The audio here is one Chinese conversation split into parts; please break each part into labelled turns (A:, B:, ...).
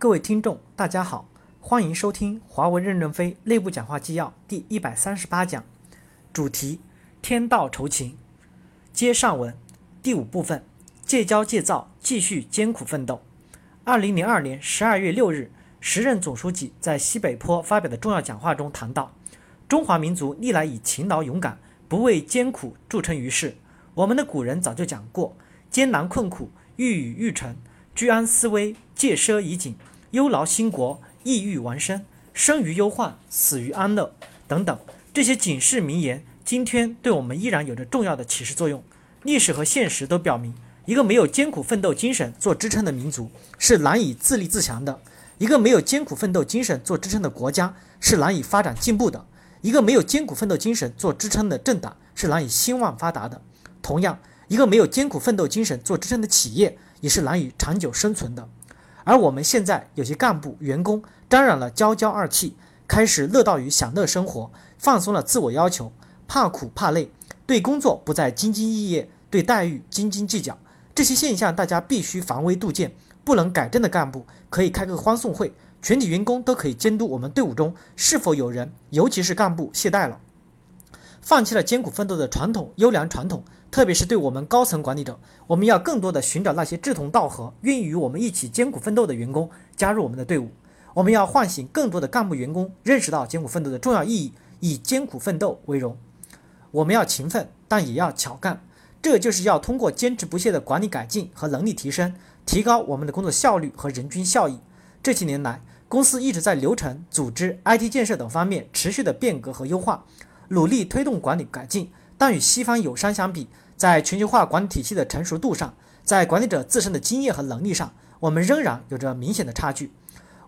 A: 各位听众，大家好，欢迎收听华为任正非内部讲话纪要第一百三十八讲，主题：天道酬勤。接上文，第五部分，戒骄戒躁，继续艰苦奋斗。二零零二年十二月六日，时任总书记在西北坡发表的重要讲话中谈到：中华民族历来以勤劳勇敢、不畏艰苦著称于世。我们的古人早就讲过，艰难困苦，欲语欲成。居安思危，戒奢以谨，忧劳兴国，抑郁完生，生于忧患，死于安乐，等等，这些警示名言，今天对我们依然有着重要的启示作用。历史和现实都表明，一个没有艰苦奋斗精神做支撑的民族是难以自立自强的；一个没有艰苦奋斗精神做支撑的国家是难以发展进步的；一个没有艰苦奋斗精神做支撑的政党是难以兴旺发达的。同样，一个没有艰苦奋斗精神做支撑的企业。也是难以长久生存的，而我们现在有些干部员工沾染了骄骄二气，开始乐道于享乐生活，放松了自我要求，怕苦怕累，对工作不再兢兢业业，对待遇斤斤计较。这些现象大家必须防微杜渐。不能改正的干部可以开个欢送会，全体员工都可以监督我们队伍中是否有人，尤其是干部懈怠了，放弃了艰苦奋斗的传统优良传统。特别是对我们高层管理者，我们要更多的寻找那些志同道合、愿意与我们一起艰苦奋斗的员工加入我们的队伍。我们要唤醒更多的干部员工认识到艰苦奋斗的重要意义，以艰苦奋斗为荣。我们要勤奋，但也要巧干。这就是要通过坚持不懈的管理改进和能力提升，提高我们的工作效率和人均效益。这些年来，公司一直在流程、组织、IT 建设等方面持续的变革和优化，努力推动管理改进。但与西方友商相比，在全球化管理体系的成熟度上，在管理者自身的经验和能力上，我们仍然有着明显的差距。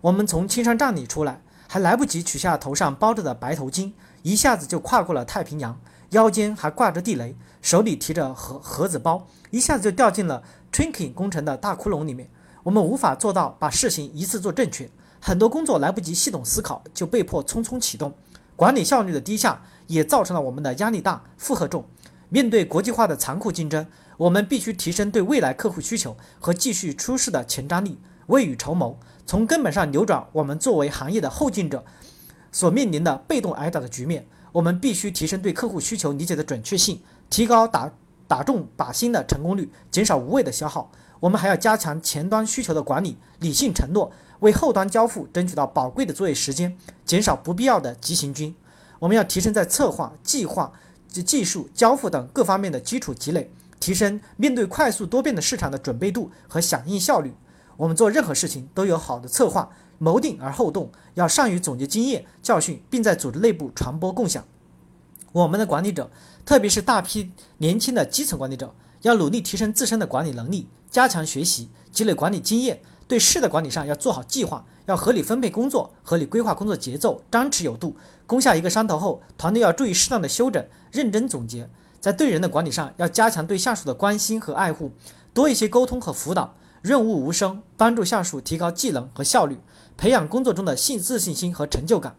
A: 我们从青山站里出来，还来不及取下头上包着的白头巾，一下子就跨过了太平洋，腰间还挂着地雷，手里提着盒盒子包，一下子就掉进了 Trinking 工程的大窟窿里面。我们无法做到把事情一次做正确，很多工作来不及系统思考，就被迫匆匆启动，管理效率的低下。也造成了我们的压力大、负荷重。面对国际化的残酷竞争，我们必须提升对未来客户需求和继续出世的前瞻力，未雨绸缪，从根本上扭转我们作为行业的后进者所面临的被动挨打的局面。我们必须提升对客户需求理解的准确性，提高打打中靶心的成功率，减少无谓的消耗。我们还要加强前端需求的管理，理性承诺，为后端交付争取到宝贵的作业时间，减少不必要的急行军。我们要提升在策划、计划及技术交付等各方面的基础积累，提升面对快速多变的市场的准备度和响应效率。我们做任何事情都有好的策划，谋定而后动，要善于总结经验教训，并在组织内部传播共享。我们的管理者，特别是大批年轻的基层管理者，要努力提升自身的管理能力，加强学习，积累管理经验。对事的管理上要做好计划，要合理分配工作，合理规划工作节奏，张弛有度。攻下一个山头后，团队要注意适当的休整，认真总结。在对人的管理上，要加强对下属的关心和爱护，多一些沟通和辅导，润物无声，帮助下属提高技能和效率，培养工作中的信自信心和成就感。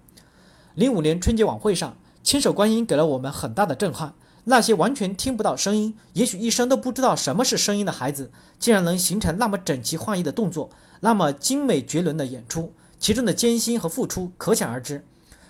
A: 零五年春节晚会上，千手观音给了我们很大的震撼。那些完全听不到声音，也许一生都不知道什么是声音的孩子，竟然能形成那么整齐划一的动作，那么精美绝伦的演出，其中的艰辛和付出可想而知。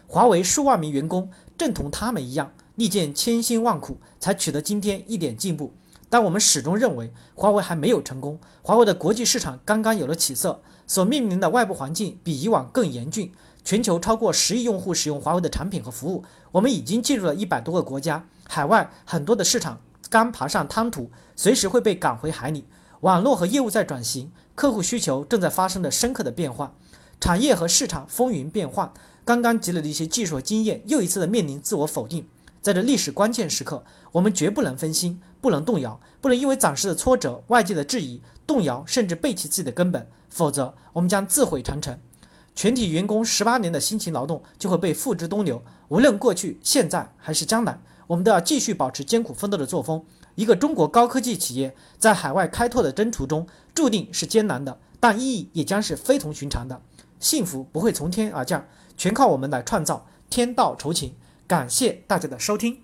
A: 华为数万名员工正同他们一样，历尽千辛万苦，才取得今天一点进步。但我们始终认为，华为还没有成功。华为的国际市场刚刚有了起色，所面临的外部环境比以往更严峻。全球超过十亿用户使用华为的产品和服务，我们已经进入了一百多个国家，海外很多的市场刚爬上滩涂，随时会被赶回海里。网络和业务在转型，客户需求正在发生着深刻的变化，产业和市场风云变幻。刚刚积累的一些技术和经验，又一次的面临自我否定。在这历史关键时刻，我们绝不能分心，不能动摇，不能因为暂时的挫折、外界的质疑，动摇甚至背弃自己的根本，否则我们将自毁长城。全体员工十八年的辛勤劳动就会被付之东流。无论过去、现在还是将来，我们都要继续保持艰苦奋斗的作风。一个中国高科技企业在海外开拓的征途中，注定是艰难的，但意义也将是非同寻常的。幸福不会从天而降，全靠我们来创造。天道酬勤，感谢大家的收听。